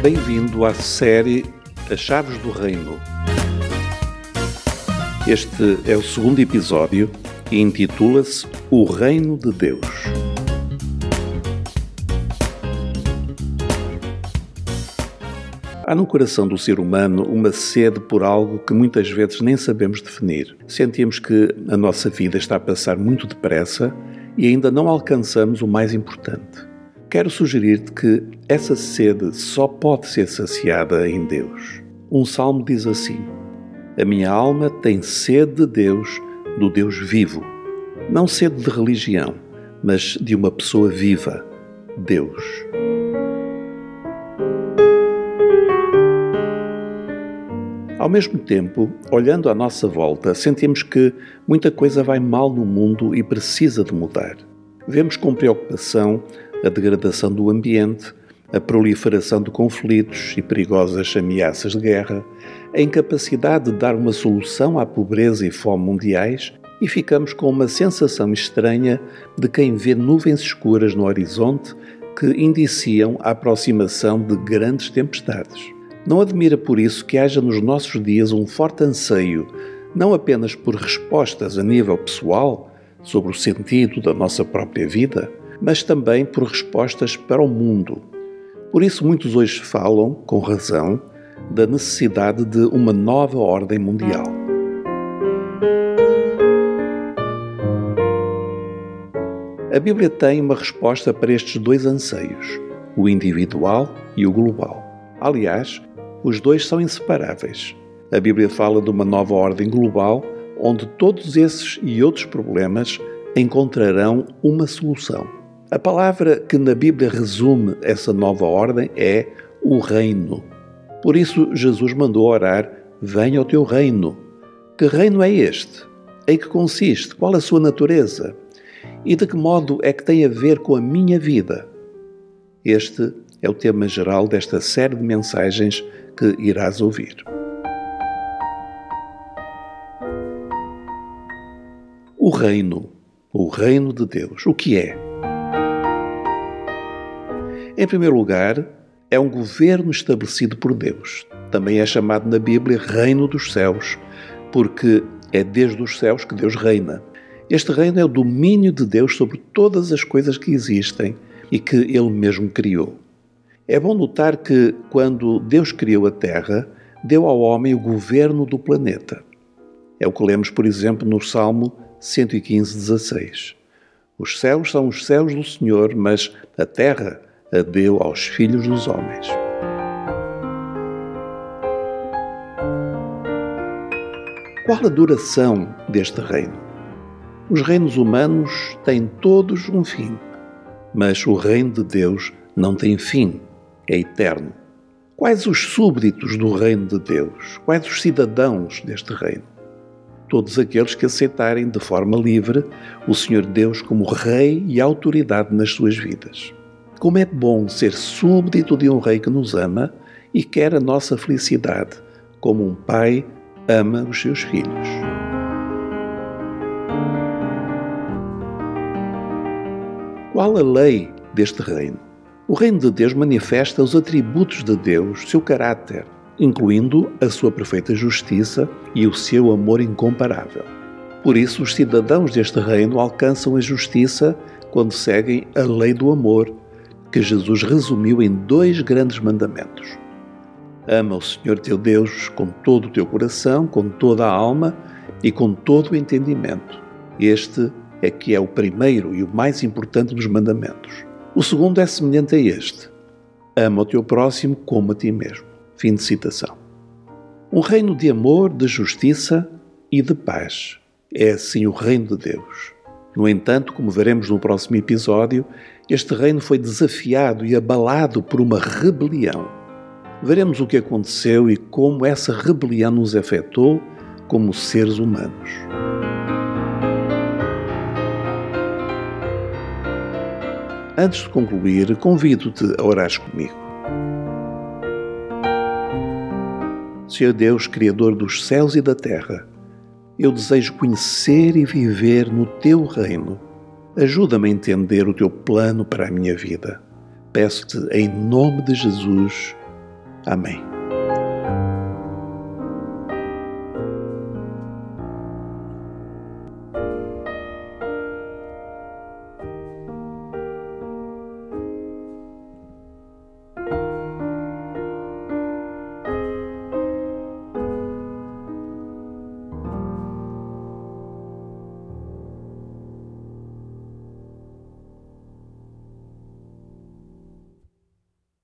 Bem-vindo à série As Chaves do Reino. Este é o segundo episódio e intitula-se O Reino de Deus. Há no coração do ser humano uma sede por algo que muitas vezes nem sabemos definir. Sentimos que a nossa vida está a passar muito depressa e ainda não alcançamos o mais importante. Quero sugerir-te que essa sede só pode ser saciada em Deus. Um salmo diz assim: A minha alma tem sede de Deus, do Deus vivo. Não sede de religião, mas de uma pessoa viva, Deus. Ao mesmo tempo, olhando à nossa volta, sentimos que muita coisa vai mal no mundo e precisa de mudar. Vemos com preocupação a degradação do ambiente, a proliferação de conflitos e perigosas ameaças de guerra, a incapacidade de dar uma solução à pobreza e fome mundiais e ficamos com uma sensação estranha de quem vê nuvens escuras no horizonte que indiciam a aproximação de grandes tempestades. Não admira por isso que haja nos nossos dias um forte anseio, não apenas por respostas a nível pessoal sobre o sentido da nossa própria vida, mas também por respostas para o mundo. Por isso, muitos hoje falam, com razão, da necessidade de uma nova ordem mundial. A Bíblia tem uma resposta para estes dois anseios, o individual e o global. Aliás, os dois são inseparáveis. A Bíblia fala de uma nova ordem global onde todos esses e outros problemas encontrarão uma solução. A palavra que na Bíblia resume essa nova ordem é o reino. Por isso, Jesus mandou orar: Venha ao teu reino. Que reino é este? Em que consiste? Qual a sua natureza? E de que modo é que tem a ver com a minha vida? Este é o tema geral desta série de mensagens que irás ouvir. O reino, o reino de Deus, o que é? Em primeiro lugar, é um governo estabelecido por Deus. Também é chamado na Bíblia Reino dos Céus, porque é desde os céus que Deus reina. Este reino é o domínio de Deus sobre todas as coisas que existem e que Ele mesmo criou. É bom notar que, quando Deus criou a Terra, deu ao homem o governo do planeta. É o que lemos, por exemplo, no Salmo 115, 16. Os céus são os céus do Senhor, mas a terra a deu aos filhos dos homens. Qual a duração deste reino? Os reinos humanos têm todos um fim, mas o reino de Deus não tem fim é eterno. Quais os súbditos do reino de Deus? Quais os cidadãos deste reino? Todos aqueles que aceitarem de forma livre o Senhor Deus como Rei e autoridade nas suas vidas. Como é bom ser súbdito de um Rei que nos ama e quer a nossa felicidade, como um pai ama os seus filhos. Qual a lei deste reino? O reino de Deus manifesta os atributos de Deus, seu caráter, incluindo a sua perfeita justiça e o seu amor incomparável. Por isso, os cidadãos deste reino alcançam a justiça quando seguem a lei do amor, que Jesus resumiu em dois grandes mandamentos. Ama o Senhor teu Deus com todo o teu coração, com toda a alma e com todo o entendimento. Este é que é o primeiro e o mais importante dos mandamentos. O segundo é semelhante a este: ama o teu próximo como a ti mesmo. Fim de citação. Um reino de amor, de justiça e de paz. É assim o reino de Deus. No entanto, como veremos no próximo episódio, este reino foi desafiado e abalado por uma rebelião. Veremos o que aconteceu e como essa rebelião nos afetou como seres humanos. Antes de concluir, convido-te a orar comigo. Senhor Deus, Criador dos céus e da terra, eu desejo conhecer e viver no teu reino. Ajuda-me a entender o teu plano para a minha vida. Peço-te em nome de Jesus. Amém.